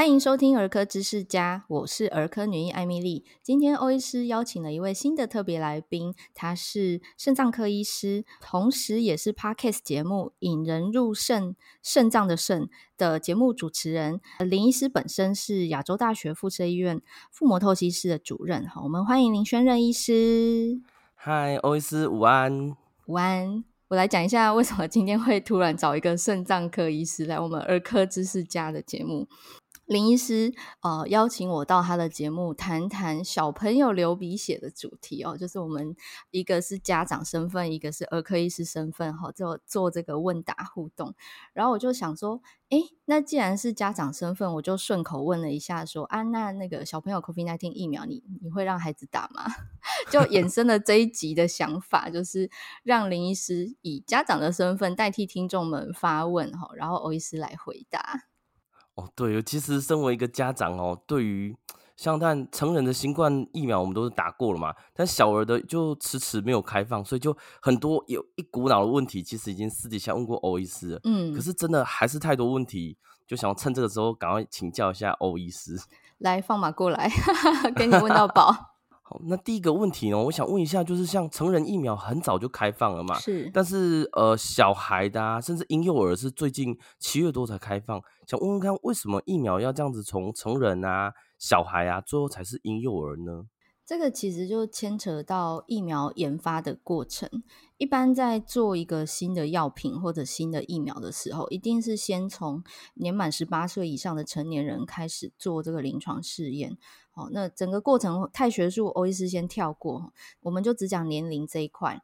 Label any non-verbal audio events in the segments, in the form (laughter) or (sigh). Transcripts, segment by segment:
欢迎收听儿科知识家，我是儿科女医艾米丽。今天欧医师邀请了一位新的特别来宾，他是肾脏科医师，同时也是 Podcast 节目《引人入肾肾脏的肾》的节目主持人。林医师本身是亚洲大学附设医院腹膜透析室的主任。好，我们欢迎林宣任医师。嗨，欧医师，午安。午安。我来讲一下为什么今天会突然找一个肾脏科医师来我们儿科知识家的节目。林医师呃邀请我到他的节目谈谈小朋友流鼻血的主题哦，就是我们一个是家长身份，一个是儿科医师身份哈，就做这个问答互动。然后我就想说，哎，那既然是家长身份，我就顺口问了一下说，说啊，那那个小朋友 COVID-19 疫苗你，你你会让孩子打吗？(laughs) 就衍生了这一集的想法，就是让林医师以家长的身份代替听众们发问哈，然后欧医师来回答。哦，对，其实身为一个家长哦，对于像但成人的新冠疫苗，我们都是打过了嘛，但小儿的就迟迟没有开放，所以就很多有一股脑的问题，其实已经私底下问过欧医师了，嗯，可是真的还是太多问题，就想要趁这个时候赶快请教一下欧医师，来放马过来，(laughs) 给你问到饱。那第一个问题呢，我想问一下，就是像成人疫苗很早就开放了嘛？是。但是呃，小孩的啊，甚至婴幼儿是最近七月多才开放。想问问看，为什么疫苗要这样子从成人啊、小孩啊，最后才是婴幼儿呢？这个其实就牵扯到疫苗研发的过程。一般在做一个新的药品或者新的疫苗的时候，一定是先从年满十八岁以上的成年人开始做这个临床试验。好，那整个过程太学术，欧医师先跳过，我们就只讲年龄这一块。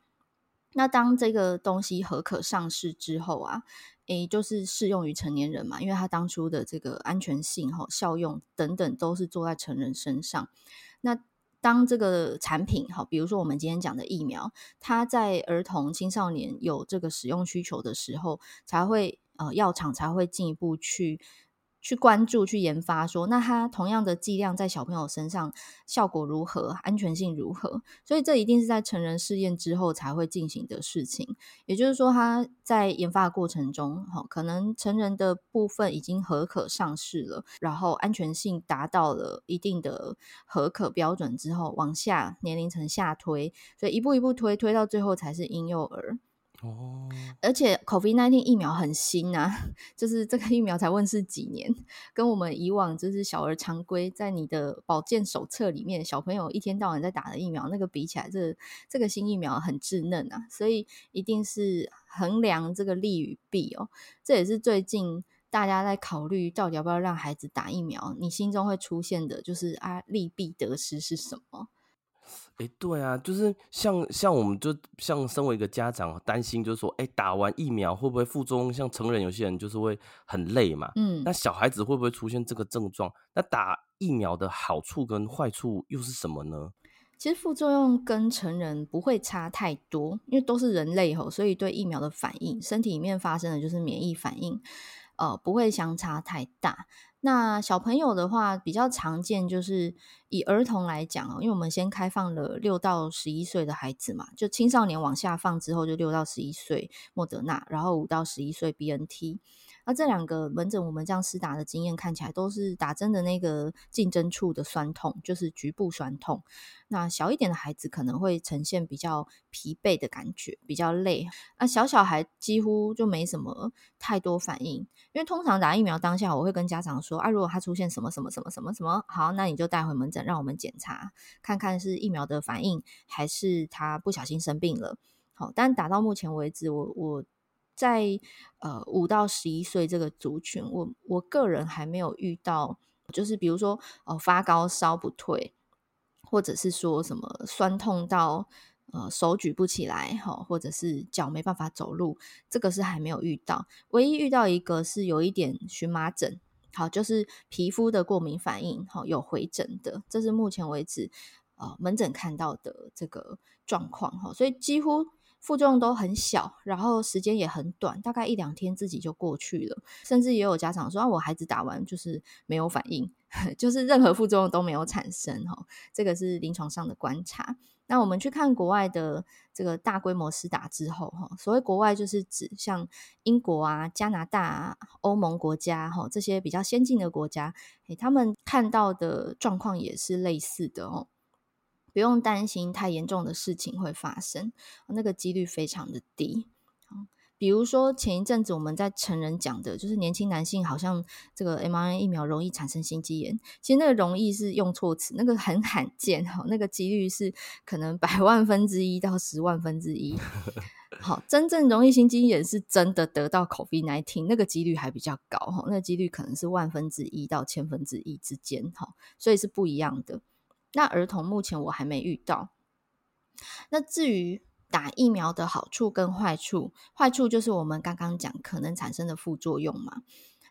那当这个东西合可上市之后啊，诶，就是适用于成年人嘛，因为它当初的这个安全性、哈效用等等都是做在成人身上。那当这个产品好，比如说我们今天讲的疫苗，它在儿童、青少年有这个使用需求的时候，才会呃药厂才会进一步去。去关注、去研发说，那它同样的剂量在小朋友身上效果如何、安全性如何？所以这一定是在成人试验之后才会进行的事情。也就是说，它在研发的过程中，哈，可能成人的部分已经合可上市了，然后安全性达到了一定的合可标准之后，往下年龄层下推，所以一步一步推，推到最后才是婴幼儿。哦，而且 COVID-19 疫苗很新啊，(laughs) 就是这个疫苗才问世几年，跟我们以往就是小儿常规在你的保健手册里面，小朋友一天到晚在打的疫苗那个比起来，这、这个新疫苗很稚嫩啊，所以一定是衡量这个利与弊哦。这也是最近大家在考虑到底要不要让孩子打疫苗，你心中会出现的就是啊利弊得失是什么？哎、欸，对啊，就是像像我们就像身为一个家长担心，就是说，哎、欸，打完疫苗会不会副作用？像成人有些人就是会很累嘛，嗯，那小孩子会不会出现这个症状？那打疫苗的好处跟坏处又是什么呢？其实副作用跟成人不会差太多，因为都是人类吼，所以对疫苗的反应，身体里面发生的就是免疫反应，呃，不会相差太大。那小朋友的话，比较常见就是以儿童来讲哦，因为我们先开放了六到十一岁的孩子嘛，就青少年往下放之后，就六到十一岁莫德纳，然后五到十一岁 BNT。那这两个门诊，我们这样施打的经验看起来都是打针的那个进针处的酸痛，就是局部酸痛。那小一点的孩子可能会呈现比较疲惫的感觉，比较累。那小小孩几乎就没什么太多反应，因为通常打疫苗当下，我会跟家长说啊，如果他出现什么什么什么什么什么，好，那你就带回门诊，让我们检查看看是疫苗的反应，还是他不小心生病了。好，但打到目前为止，我我。在呃五到十一岁这个族群，我我个人还没有遇到，就是比如说哦、呃、发高烧不退，或者是说什么酸痛到呃手举不起来哈，或者是脚没办法走路，这个是还没有遇到。唯一遇到一个是有一点荨麻疹，好，就是皮肤的过敏反应，好有回诊的，这是目前为止呃门诊看到的这个状况哈，所以几乎。副作用都很小，然后时间也很短，大概一两天自己就过去了。甚至也有家长说啊，我孩子打完就是没有反应，(laughs) 就是任何副作用都没有产生。哈，这个是临床上的观察。那我们去看国外的这个大规模施打之后，哈，所谓国外就是指像英国啊、加拿大啊、欧盟国家哈这些比较先进的国家，诶，他们看到的状况也是类似的哦，不用担心太严重的事情会发生，那个几率非常的低。比如说前一阵子我们在成人讲的，就是年轻男性好像这个 mRNA 疫苗容易产生心肌炎，其实那个容易是用错词，那个很罕见哈，那个几率是可能百万分之一到十万分之一。好，真正容易心肌炎是真的得到 COVID-19，那个几率还比较高哈，那个几率可能是万分之一到千分之一之间哈，所以是不一样的。那儿童目前我还没遇到。那至于打疫苗的好处跟坏处，坏处就是我们刚刚讲可能产生的副作用嘛。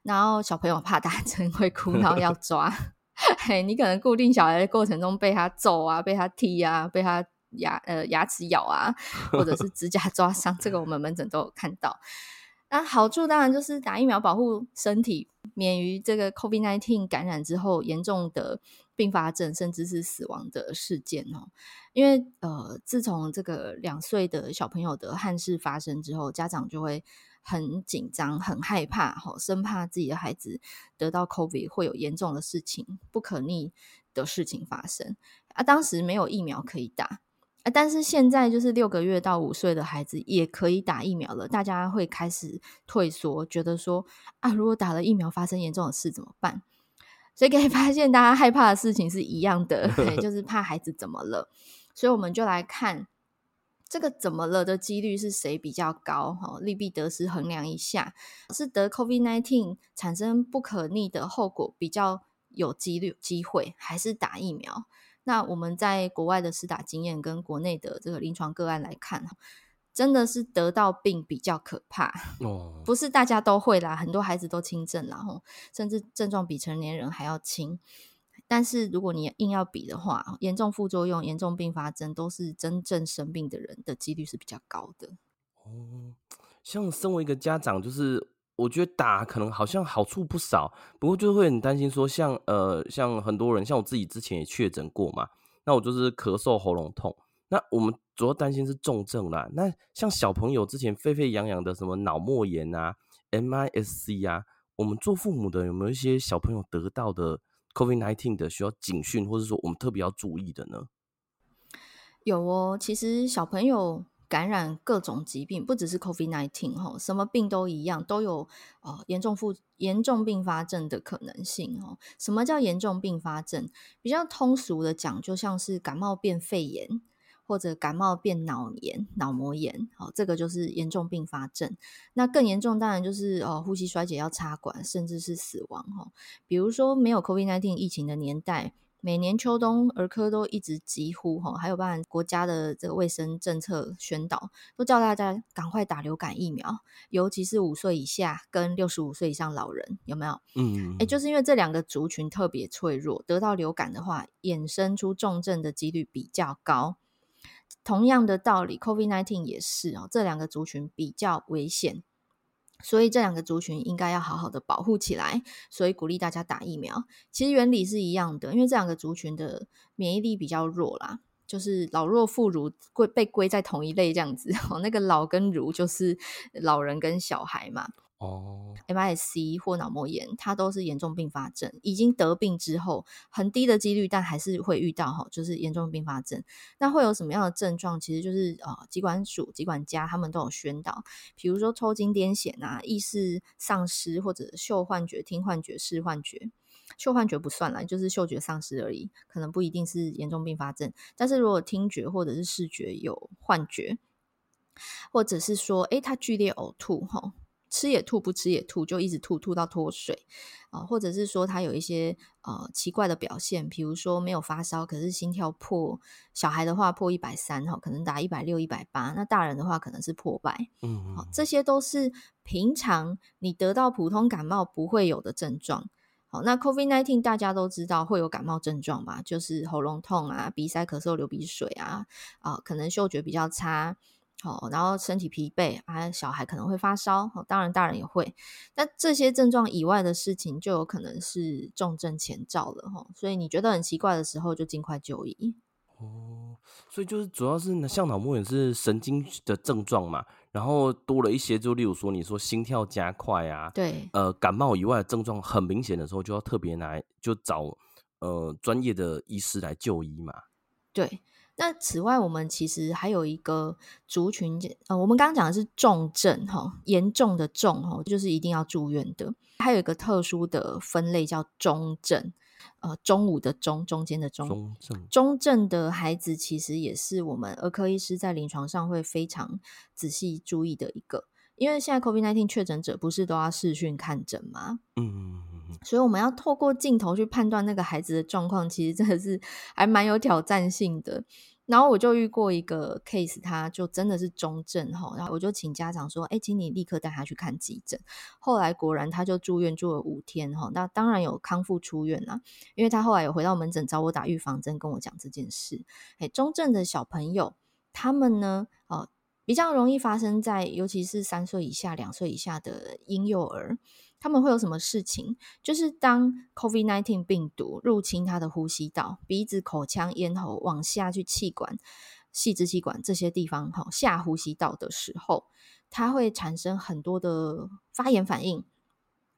然后小朋友怕打针会哭，然后要 (laughs) 抓。嘿，你可能固定小孩的过程中被他揍啊，被他踢啊，被他牙呃牙齿咬啊，或者是指甲抓伤，这个我们门诊都有看到。那好处当然就是打疫苗保护身体，免于这个 COVID-19 感染之后严重的并发症，甚至是死亡的事件哦。因为呃，自从这个两岁的小朋友的憾事发生之后，家长就会很紧张、很害怕，吼，生怕自己的孩子得到 COVID 会有严重的事情、不可逆的事情发生啊。当时没有疫苗可以打啊，但是现在就是六个月到五岁的孩子也可以打疫苗了，大家会开始退缩，觉得说啊，如果打了疫苗发生严重的事怎么办？所以可以 (laughs) 发现，大家害怕的事情是一样的，对，(laughs) 就是怕孩子怎么了。所以我们就来看这个怎么了的几率是谁比较高？哈，利弊得失衡量一下，是得 COVID-19 产生不可逆的后果比较有几率机会，还是打疫苗？那我们在国外的施打经验跟国内的这个临床个案来看，真的是得到病比较可怕哦，不是大家都会啦，很多孩子都轻症啦，吼，甚至症状比成年人还要轻。但是如果你硬要比的话，严重副作用、严重并发症都是真正生病的人的几率是比较高的。哦，像身为一个家长，就是我觉得打可能好像好处不少，不过就会很担心说像，像呃像很多人，像我自己之前也确诊过嘛，那我就是咳嗽、喉咙痛，那我们主要担心是重症啦。那像小朋友之前沸沸扬扬的什么脑膜炎啊、MIS-C 啊，我们做父母的有没有一些小朋友得到的？COVID-19 的需要警讯，或者说我们特别要注意的呢？有哦，其实小朋友感染各种疾病，不只是 COVID-19 哈，什么病都一样，都有呃严重副严重并发症的可能性哦。什么叫严重并发症？比较通俗的讲，就像是感冒变肺炎。或者感冒变脑炎、脑膜炎，哦，这个就是严重并发症。那更严重当然就是哦，呼吸衰竭要插管，甚至是死亡哈。比如说没有 COVID-19 疫情的年代，每年秋冬儿科都一直疾呼哈，还有包含国家的这个卫生政策宣导，都叫大家赶快打流感疫苗，尤其是五岁以下跟六十五岁以上老人，有没有？嗯，哎，就是因为这两个族群特别脆弱，得到流感的话，衍生出重症的几率比较高。同样的道理，COVID-19 也是哦，这两个族群比较危险，所以这两个族群应该要好好的保护起来。所以鼓励大家打疫苗。其实原理是一样的，因为这两个族群的免疫力比较弱啦，就是老弱妇孺归被归在同一类这样子。(laughs) 哦，那个老跟孺就是老人跟小孩嘛。哦，MIS-C 或脑膜炎，它都是严重并发症。已经得病之后，很低的几率，但还是会遇到哈，就是严重并发症。那会有什么样的症状？其实就是呃，疾管署、疾管家他们都有宣导，比如说抽筋、癫痫啊，意识丧失，或者嗅幻觉、听幻觉、视幻觉。嗅幻觉不算啦，就是嗅觉丧失而已，可能不一定是严重并发症。但是如果听觉或者是视觉有幻觉，或者是说，诶，他剧烈呕吐哈。吃也吐，不吃也吐，就一直吐，吐到脱水啊，或者是说他有一些呃奇怪的表现，比如说没有发烧，可是心跳破，小孩的话破一百三哈，可能打一百六、一百八，那大人的话可能是破百，嗯，好，这些都是平常你得到普通感冒不会有的症状。好，那 COVID nineteen 大家都知道会有感冒症状嘛，就是喉咙痛啊、鼻塞、咳嗽、流鼻水啊，啊，可能嗅觉比较差。哦，然后身体疲惫啊，小孩可能会发烧，哦，当然大人也会。那这些症状以外的事情，就有可能是重症前兆了哈。所以你觉得很奇怪的时候，就尽快就医。哦，所以就是主要是像脑膜炎是神经的症状嘛，然后多了一些，就例如说你说心跳加快啊，对，呃，感冒以外的症状很明显的时候，就要特别来就找呃专业的医师来就医嘛。对，那此外我们其实还有一个族群，呃，我们刚刚讲的是重症哈，严重的重哈，就是一定要住院的，还有一个特殊的分类叫中症。呃，中午的中，中间的中，中症，中症的孩子其实也是我们儿科医师在临床上会非常仔细注意的一个，因为现在 COVID-19 确诊者不是都要视讯看诊吗？嗯，所以我们要透过镜头去判断那个孩子的状况，其实真的是还蛮有挑战性的。然后我就遇过一个 case，他就真的是中症哈，然后我就请家长说，哎，请你立刻带他去看急诊。后来果然他就住院住了五天哈，那当然有康复出院啦，因为他后来有回到门诊找我打预防针，跟我讲这件事。哎，中症的小朋友他们呢，哦，比较容易发生在尤其是三岁以下、两岁以下的婴幼儿。他们会有什么事情？就是当 COVID-19 病毒入侵他的呼吸道、鼻子、口腔、咽喉往下去气管、细支气管这些地方，哈，下呼吸道的时候，它会产生很多的发炎反应。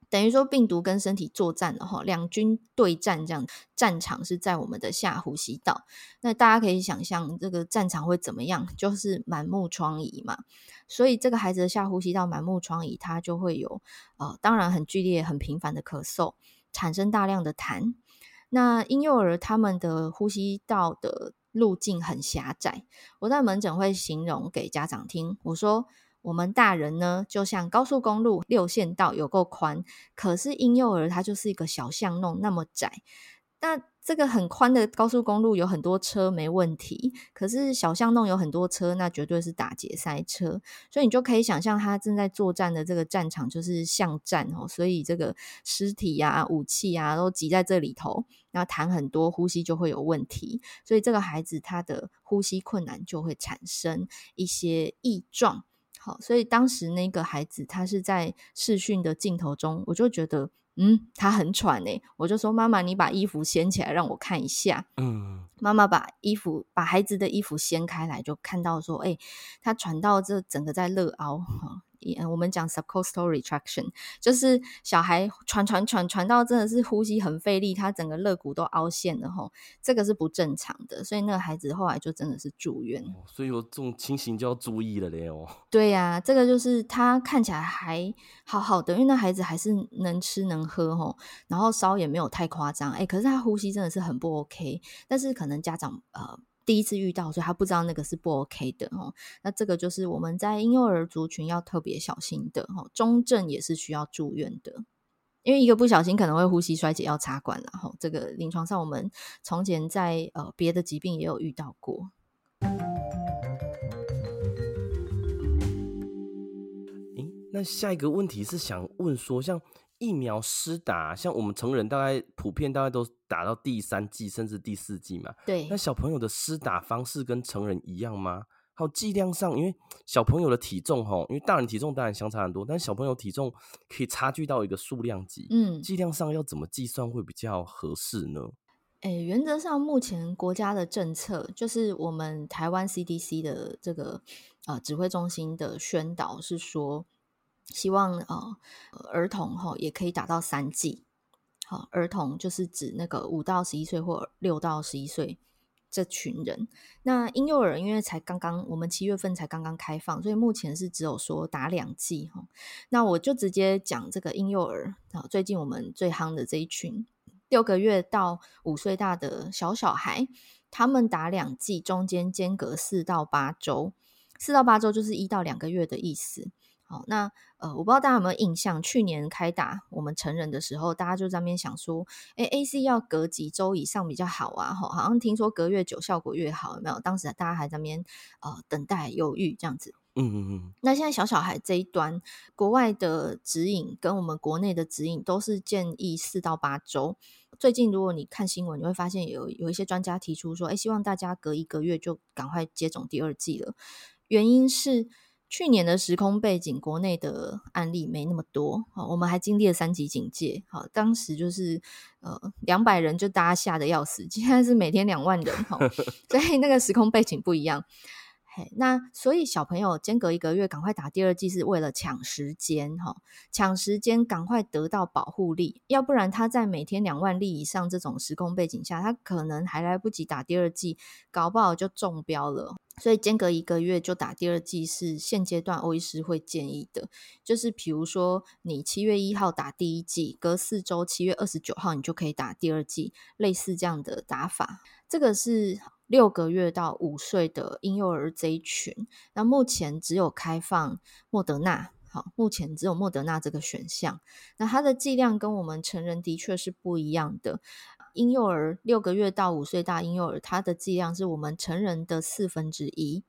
等于说病毒跟身体作战了哈，两军对战这样，战场是在我们的下呼吸道。那大家可以想象这个战场会怎么样？就是满目疮痍嘛。所以这个孩子的下呼吸道满目疮痍，他就会有呃，当然很剧烈、很频繁的咳嗽，产生大量的痰。那婴幼儿他们的呼吸道的路径很狭窄，我在门诊会形容给家长听，我说。我们大人呢，就像高速公路六线道有够宽，可是婴幼儿他就是一个小巷弄那么窄。那这个很宽的高速公路有很多车没问题，可是小巷弄有很多车，那绝对是打结塞车。所以你就可以想象他正在作战的这个战场就是巷战哦，所以这个尸体啊、武器啊都挤在这里头，然后痰很多，呼吸就会有问题。所以这个孩子他的呼吸困难就会产生一些异状。好，所以当时那个孩子他是在视讯的镜头中，我就觉得，嗯，他很喘诶，我就说妈妈，你把衣服掀起来让我看一下。嗯，妈妈把衣服把孩子的衣服掀开来，就看到说，哎，他喘到这整个在乐凹哈。我们讲 subcostal retraction，就是小孩喘喘喘喘到真的是呼吸很费力，他整个肋骨都凹陷了吼，这个是不正常的，所以那个孩子后来就真的是住院。哦、所以有这种情形就要注意了嘞哦。(laughs) 对呀、啊，这个就是他看起来还好好的，因为那孩子还是能吃能喝吼，然后烧也没有太夸张，哎，可是他呼吸真的是很不 OK，但是可能家长呃。第一次遇到，所以他不知道那个是不 OK 的哦。那这个就是我们在婴幼儿族群要特别小心的哈。中症也是需要住院的，因为一个不小心可能会呼吸衰竭要插管，然后这个临床上我们从前在呃别的疾病也有遇到过。诶，那下一个问题是想问说，像。疫苗施打，像我们成人大概普遍大概都打到第三剂甚至第四剂嘛。对。那小朋友的施打方式跟成人一样吗？还有剂量上，因为小朋友的体重哈，因为大人体重当然相差很多，但小朋友体重可以差距到一个数量级。嗯。剂量上要怎么计算会比较合适呢？诶、欸，原则上目前国家的政策就是我们台湾 CDC 的这个呃指挥中心的宣导是说。希望呃儿童哈也可以打到三剂，好，儿童就是指那个五到十一岁或六到十一岁这群人。那婴幼儿因为才刚刚我们七月份才刚刚开放，所以目前是只有说打两剂哈。那我就直接讲这个婴幼儿啊，最近我们最夯的这一群六个月到五岁大的小小孩，他们打两剂，中间间隔四到八周，四到八周就是一到两个月的意思。好，那呃，我不知道大家有没有印象，去年开打我们成人的时候，大家就在那边想说，哎，AC 要隔几周以上比较好啊？好，好像听说隔越久效果越好，有没有？当时大家还在那边呃等待犹豫这样子。嗯嗯嗯。那现在小小孩这一端，国外的指引跟我们国内的指引都是建议四到八周。最近如果你看新闻，你会发现有有一些专家提出说，哎，希望大家隔一个月就赶快接种第二剂了。原因是。去年的时空背景，国内的案例没那么多，我们还经历了三级警戒，好，当时就是呃两百人就大家吓得要死，现在是每天两万人，所以那个时空背景不一样。那所以小朋友间隔一个月赶快打第二剂，是为了抢时间哈，抢时间赶快得到保护力，要不然他在每天两万例以上这种时空背景下，他可能还来不及打第二剂，搞不好就中标了。所以间隔一个月就打第二剂是现阶段欧医师会建议的，就是比如说你七月一号打第一剂，隔四周七月二十九号你就可以打第二剂，类似这样的打法，这个是。六个月到五岁的婴幼儿这一群，那目前只有开放莫德纳，好，目前只有莫德纳这个选项。那它的剂量跟我们成人的确是不一样的。婴幼儿六个月到五岁大婴幼儿，它的剂量是我们成人的四分之一，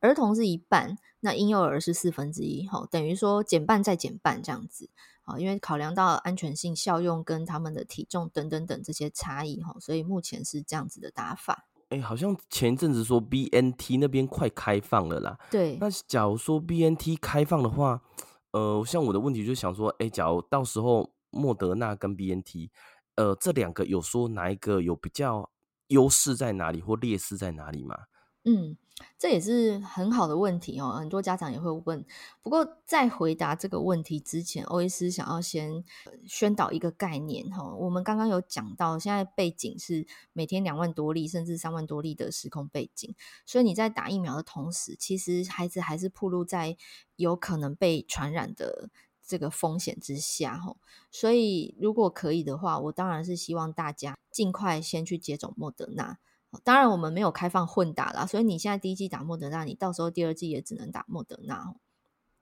儿童是一半，那婴幼儿是四分之一，好，等于说减半再减半这样子，好，因为考量到安全性、效用跟他们的体重等等等这些差异，哈，所以目前是这样子的打法。哎、欸，好像前一阵子说 BNT 那边快开放了啦。对，那假如说 BNT 开放的话，呃，像我的问题就想说，哎、欸，假如到时候莫德纳跟 BNT，呃，这两个有说哪一个有比较优势在哪里或劣势在哪里吗？嗯，这也是很好的问题哦，很多家长也会问。不过在回答这个问题之前，欧医师想要先宣导一个概念哈。我们刚刚有讲到，现在背景是每天两万多例甚至三万多例的时空背景，所以你在打疫苗的同时，其实孩子还是暴露在有可能被传染的这个风险之下哈。所以如果可以的话，我当然是希望大家尽快先去接种莫德纳。当然，我们没有开放混打啦，所以你现在第一剂打莫德纳，你到时候第二剂也只能打莫德纳，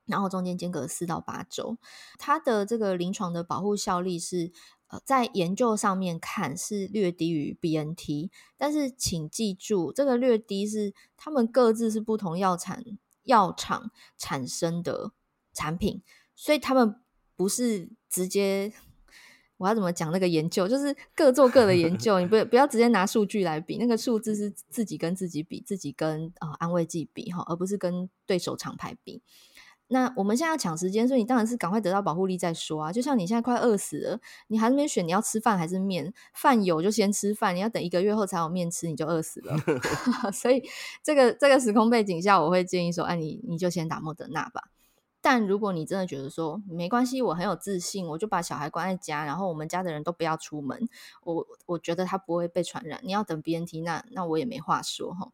然后中间间隔四到八周，它的这个临床的保护效力是呃，在研究上面看是略低于 BNT，但是请记住，这个略低是他们各自是不同药产药厂产生的产品，所以他们不是直接。我要怎么讲那个研究？就是各做各的研究，你不 (laughs) 不要直接拿数据来比，那个数字是自己跟自己比，自己跟呃安慰剂比哈，而不是跟对手厂牌比。那我们现在要抢时间，所以你当然是赶快得到保护力再说啊。就像你现在快饿死了，你还没选你要吃饭还是面，饭有就先吃饭，你要等一个月后才有面吃，你就饿死了。(laughs) (laughs) 所以这个这个时空背景下，我会建议说，哎，你你就先打莫德纳吧。但如果你真的觉得说没关系，我很有自信，我就把小孩关在家，然后我们家的人都不要出门，我我觉得他不会被传染。你要等 BNT，那那我也没话说哈。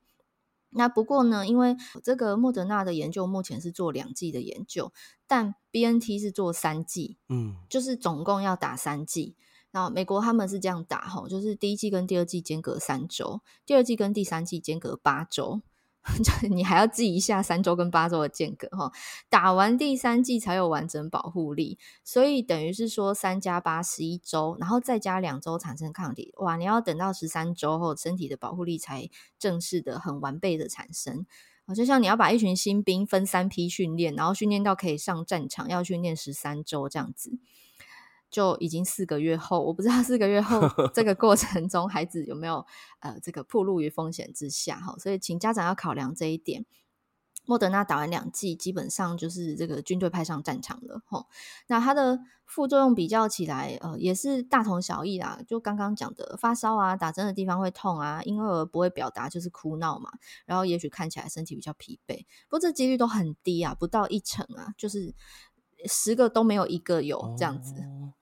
那不过呢，因为这个莫德纳的研究目前是做两剂的研究，但 BNT 是做三剂，嗯，就是总共要打三剂。然后美国他们是这样打哈，就是第一季跟第二季间隔三周，第二季跟第三季间隔八周。(laughs) 你还要记一下三周跟八周的间隔哈，打完第三剂才有完整保护力，所以等于是说三加八十一周，然后再加两周产生抗体，哇！你要等到十三周后，身体的保护力才正式的很完备的产生。就像你要把一群新兵分三批训练，然后训练到可以上战场，要训练十三周这样子。就已经四个月后，我不知道四个月后 (laughs) 这个过程中孩子有没有呃这个暴露于风险之下哈，所以请家长要考量这一点。莫德纳打完两剂，基本上就是这个军队派上战场了哈。那它的副作用比较起来，呃，也是大同小异啦。就刚刚讲的发烧啊，打针的地方会痛啊，婴儿不会表达就是哭闹嘛，然后也许看起来身体比较疲惫，不过这几率都很低啊，不到一成啊，就是十个都没有一个有这样子。哦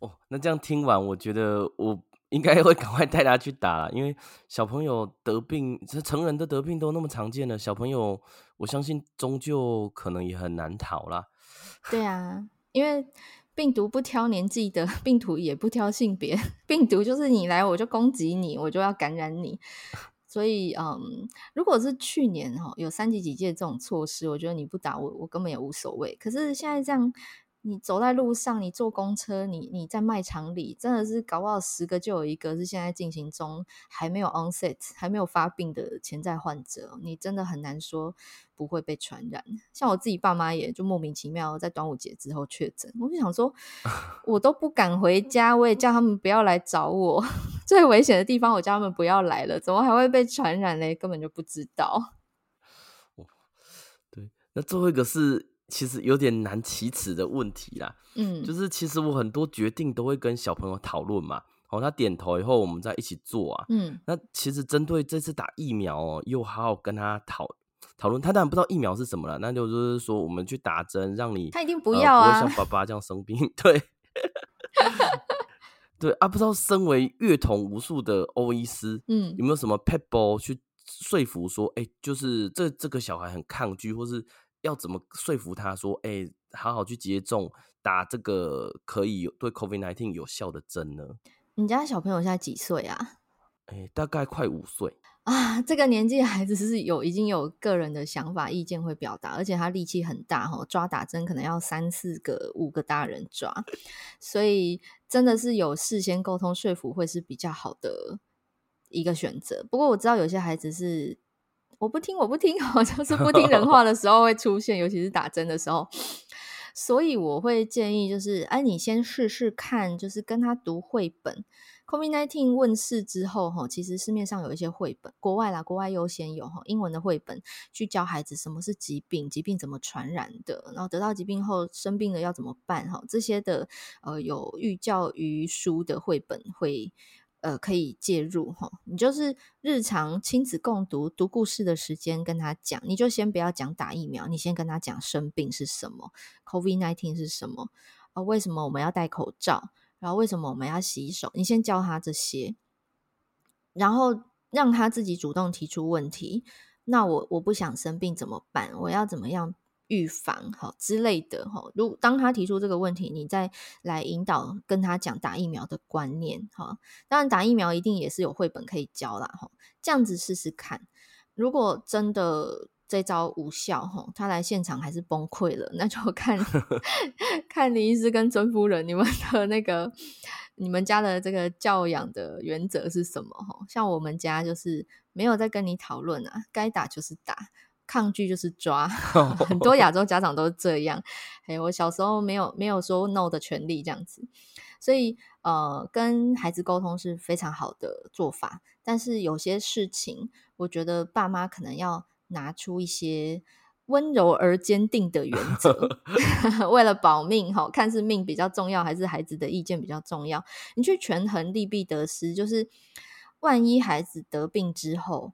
哦，那这样听完，我觉得我应该会 (laughs) 赶快带他去打，因为小朋友得病，这成人的得病都那么常见了，小朋友我相信终究可能也很难逃啦。(laughs) 对啊，因为病毒不挑年纪的，病毒也不挑性别，病毒就是你来我就攻击你，我就要感染你。所以，嗯，如果是去年哈有三级警戒这种措施，我觉得你不打我，我根本也无所谓。可是现在这样。你走在路上，你坐公车，你你在卖场里，真的是搞不好十个就有一个是现在进行中，还没有 onset，还没有发病的潜在患者，你真的很难说不会被传染。像我自己爸妈也就莫名其妙在端午节之后确诊，我就想说，(laughs) 我都不敢回家，我也叫他们不要来找我，(laughs) 最危险的地方我叫他们不要来了，怎么还会被传染嘞？根本就不知道。对那最后一个是其实有点难启齿的问题啦，嗯，就是其实我很多决定都会跟小朋友讨论嘛，哦，他点头以后我们再一起做啊，嗯，那其实针对这次打疫苗哦，又好好跟他讨讨论，他当然不知道疫苗是什么了，那就是说我们去打针，让你他一定不要啊，呃、不会像爸爸这样生病，(laughs) 对，(laughs) 对啊，不知道身为乐童无数的欧医师，嗯，有没有什么 pebble 去说服说，哎、欸，就是这这个小孩很抗拒，或是。要怎么说服他说，哎、欸，好好去接种，打这个可以对 COVID-19 有效的针呢？你家小朋友现在几岁啊？哎、欸，大概快五岁啊。这个年纪的孩子是有已经有个人的想法、意见会表达，而且他力气很大哈，抓打针可能要三四个、五个大人抓，所以真的是有事先沟通说服会是比较好的一个选择。不过我知道有些孩子是。我不听，我不听，我 (laughs) 就是不听人话 (laughs) 的时候会出现，尤其是打针的时候。所以我会建议，就是哎，你先试试看，就是跟他读绘本。COVID-19 问世之后，哈，其实市面上有一些绘本，国外啦，国外优先有哈，英文的绘本去教孩子什么是疾病，疾病怎么传染的，然后得到疾病后生病了要怎么办，哈，这些的呃有寓教于书的绘本会。呃，可以介入齁，你就是日常亲子共读读故事的时间跟他讲，你就先不要讲打疫苗，你先跟他讲生病是什么，COVID-19 是什么，啊、为什么我们要戴口罩，然后为什么我们要洗手，你先教他这些，然后让他自己主动提出问题。那我我不想生病怎么办？我要怎么样？预防好之类的哈，如当他提出这个问题，你再来引导跟他讲打疫苗的观念哈。当然打疫苗一定也是有绘本可以教啦哈，这样子试试看。如果真的这招无效哈，他来现场还是崩溃了，那就看 (laughs) 看林医师跟曾夫人你们的那个你们家的这个教养的原则是什么哈？像我们家就是没有在跟你讨论啊，该打就是打。抗拒就是抓，(laughs) 很多亚洲家长都是这样。还有我小时候没有没有说 no 的权利这样子，所以呃，跟孩子沟通是非常好的做法。但是有些事情，我觉得爸妈可能要拿出一些温柔而坚定的原则 (laughs) (laughs) 为了保命哈，看是命比较重要还是孩子的意见比较重要，你去权衡利弊得失，就是万一孩子得病之后。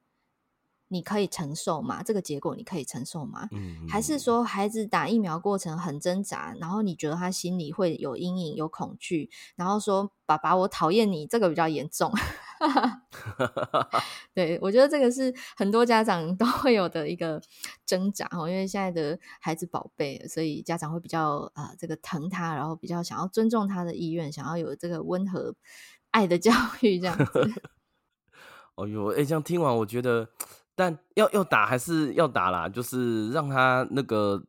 你可以承受吗？这个结果你可以承受吗？嗯，还是说孩子打疫苗过程很挣扎，然后你觉得他心里会有阴影、有恐惧，然后说爸爸，我讨厌你，这个比较严重。(laughs) (laughs) 对，我觉得这个是很多家长都会有的一个挣扎哦，因为现在的孩子宝贝，所以家长会比较啊、呃，这个疼他，然后比较想要尊重他的意愿，想要有这个温和爱的教育这样子。哦 (laughs) 呦，哎，这样听完，我觉得。但要要打还是要打啦，就是让他那个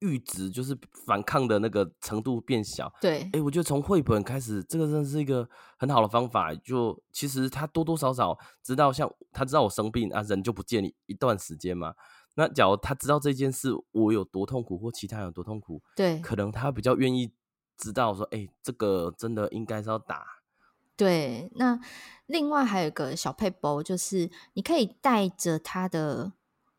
阈值，就是反抗的那个程度变小。对，哎、欸，我觉得从绘本开始，这个真的是一个很好的方法。就其实他多多少少知道，像他知道我生病啊，人就不见你一段时间嘛。那假如他知道这件事我有多痛苦，或其他人有多痛苦，对，可能他比较愿意知道说，哎、欸，这个真的应该是要打。对，那另外还有一个小配包，就是你可以带着他的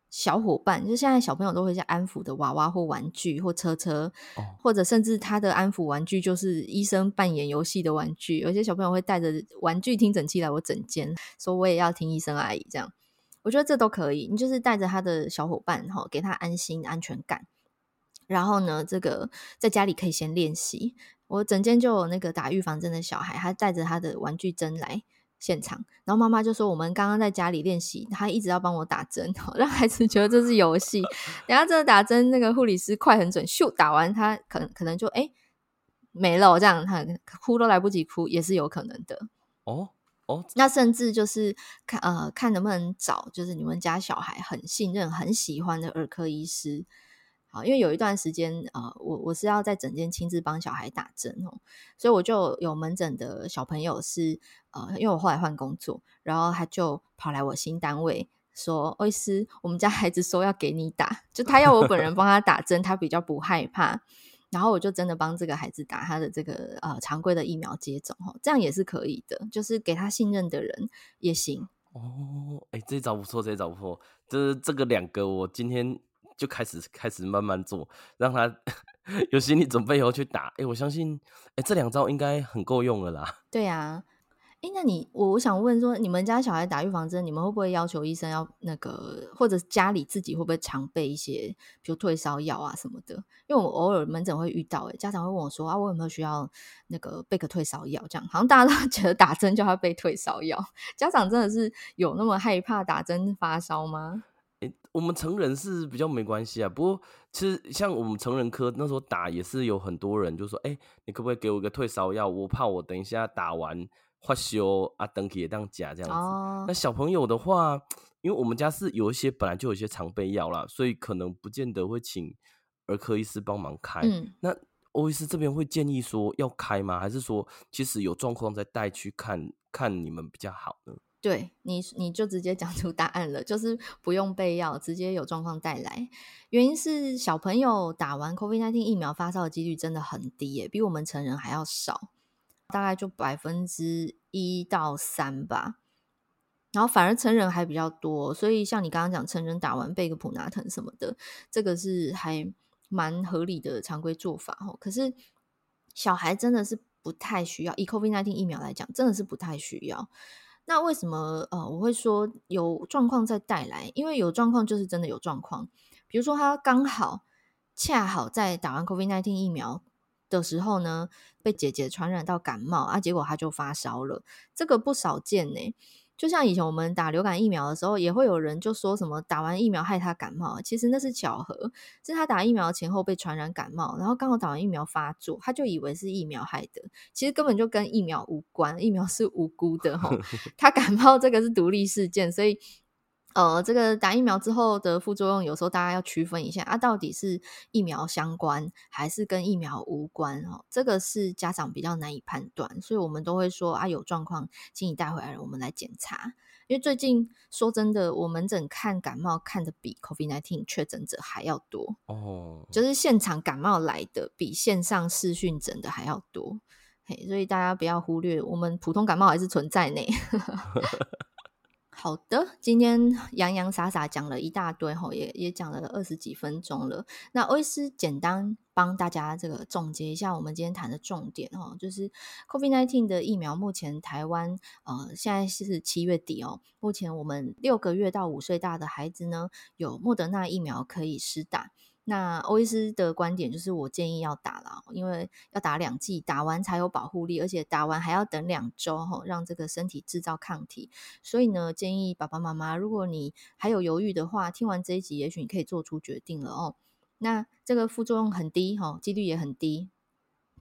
小伙伴，就现在小朋友都会像安抚的娃娃或玩具或车车，哦、或者甚至他的安抚玩具就是医生扮演游戏的玩具。有些小朋友会带着玩具听诊器来我诊间，说我也要听医生阿姨这样。我觉得这都可以，你就是带着他的小伙伴哈，给他安心安全感。然后呢，这个在家里可以先练习。我整间就有那个打预防针的小孩，他带着他的玩具针来现场，然后妈妈就说：“我们刚刚在家里练习，他一直要帮我打针，(laughs) 让孩子觉得这是游戏。等下这个打针，那个护理师快很准，咻打完他可能可能就哎没了，这样他哭都来不及哭，也是有可能的。哦哦，那甚至就是看呃看能不能找，就是你们家小孩很信任、很喜欢的儿科医师。”啊，因为有一段时间，呃，我我是要在诊间亲自帮小孩打针哦，所以我就有门诊的小朋友是，呃，因为我后来换工作，然后他就跑来我新单位说，医师，我们家孩子说要给你打，就他要我本人帮他打针，他比较不害怕，然后我就真的帮这个孩子打他的这个呃常规的疫苗接种哦，这样也是可以的，就是给他信任的人也行。哦，哎，这招不错，这招不错，就是这个两个我今天。就开始开始慢慢做，让他 (laughs) 有心理准备以后去打。哎，我相信，哎，这两招应该很够用了啦。(laughs) 对啊。哎，那你我我想问说，你们家小孩打预防针，你们会不会要求医生要那个，或者家里自己会不会常备一些，比如退烧药啊什么的？因为我偶尔门诊会遇到，哎，家长会问我说啊，我有没有需要那个备个退烧药？这样好像大家都 (laughs) 觉得打针就要备退烧药，家长真的是有那么害怕打针发烧吗？哎，我们成人是比较没关系啊，不过其实像我们成人科那时候打也是有很多人就说，哎，你可不可以给我一个退烧药？我怕我等一下打完。发烧啊，登记也当假这样子。Oh. 那小朋友的话，因为我们家是有一些本来就有一些常备药啦，所以可能不见得会请儿科医师帮忙开。嗯，那欧医师这边会建议说要开吗？还是说其实有状况再带去看看你们比较好呢？对你，你就直接讲出答案了，就是不用备药，直接有状况带来。原因是小朋友打完 COVID-19 疫苗发烧的几率真的很低耶，比我们成人还要少。大概就百分之一到三吧，然后反而成人还比较多，所以像你刚刚讲，成人打完备个普拿疼什么的，这个是还蛮合理的常规做法哦。可是小孩真的是不太需要，以 COVID-19 疫苗来讲，真的是不太需要。那为什么呃我会说有状况再带来？因为有状况就是真的有状况，比如说他刚好恰好在打完 COVID-19 疫苗。的时候呢，被姐姐传染到感冒啊，结果他就发烧了，这个不少见呢。就像以前我们打流感疫苗的时候，也会有人就说什么打完疫苗害他感冒，其实那是巧合，是他打疫苗前后被传染感冒，然后刚好打完疫苗发作，他就以为是疫苗害的，其实根本就跟疫苗无关，疫苗是无辜的哈，(laughs) 他感冒这个是独立事件，所以。呃，这个打疫苗之后的副作用，有时候大家要区分一下啊，到底是疫苗相关还是跟疫苗无关哦？这个是家长比较难以判断，所以我们都会说啊，有状况请你带回来，我们来检查。因为最近说真的，我门诊看感冒看的比 COVID-19 确诊者还要多哦，就是现场感冒来的比线上视讯诊的还要多，嘿，所以大家不要忽略，我们普通感冒还是存在呢。(laughs) 好的，今天洋洋洒洒讲了一大堆吼，也也讲了二十几分钟了。那欧医师简单帮大家这个总结一下，我们今天谈的重点哈，就是 COVID-19 的疫苗，目前台湾呃现在是七月底哦，目前我们六个月到五岁大的孩子呢，有莫德纳疫苗可以施打。那欧医师的观点就是，我建议要打了，因为要打两剂，打完才有保护力，而且打完还要等两周吼，让这个身体制造抗体。所以呢，建议爸爸妈妈，如果你还有犹豫的话，听完这一集，也许你可以做出决定了哦。那这个副作用很低哈，几率也很低。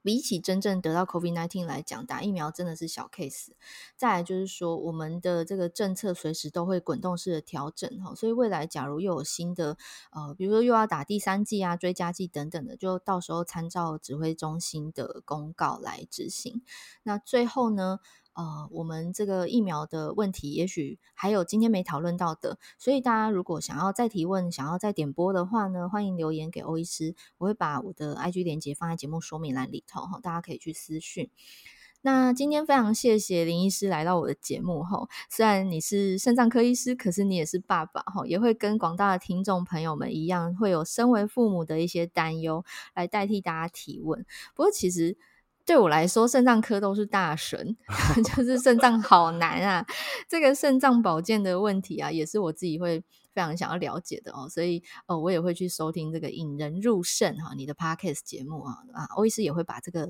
比起真正得到 COVID-19 来讲，打疫苗真的是小 case。再来就是说，我们的这个政策随时都会滚动式的调整哈，所以未来假如又有新的呃，比如说又要打第三剂啊、追加剂等等的，就到时候参照指挥中心的公告来执行。那最后呢，呃，我们这个疫苗的问题，也许还有今天没讨论到的，所以大家如果想要再提问、想要再点播的话呢，欢迎留言给欧医师，我会把我的 IG 连接放在节目说明栏里头哈，大家可以去私讯。那今天非常谢谢林医师来到我的节目哈，虽然你是肾脏科医师，可是你也是爸爸哈，也会跟广大的听众朋友们一样，会有身为父母的一些担忧，来代替大家提问。不过其实。对我来说，肾脏科都是大神，(laughs) 就是肾脏好难啊。这个肾脏保健的问题啊，也是我自己会非常想要了解的哦。所以，哦，我也会去收听这个引人入胜哈，你的 Podcast 节目啊啊，欧医师也会把这个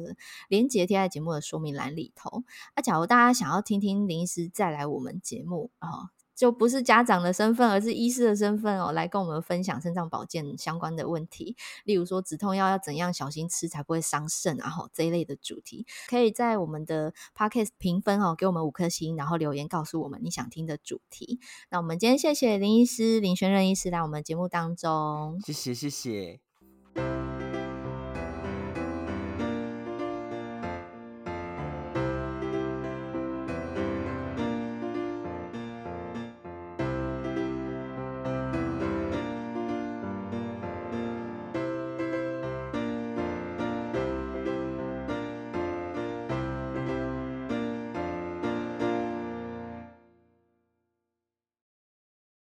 连结贴在节目的说明栏里头。啊，假如大家想要听听林医师再来我们节目啊。就不是家长的身份，而是医师的身份哦，来跟我们分享肾脏保健相关的问题，例如说止痛药要怎样小心吃才不会伤肾，然后这一类的主题，可以在我们的 Podcast 评分哦，给我们五颗星，然后留言告诉我们你想听的主题。那我们今天谢谢林医师林轩任医师来我们节目当中，谢谢谢谢。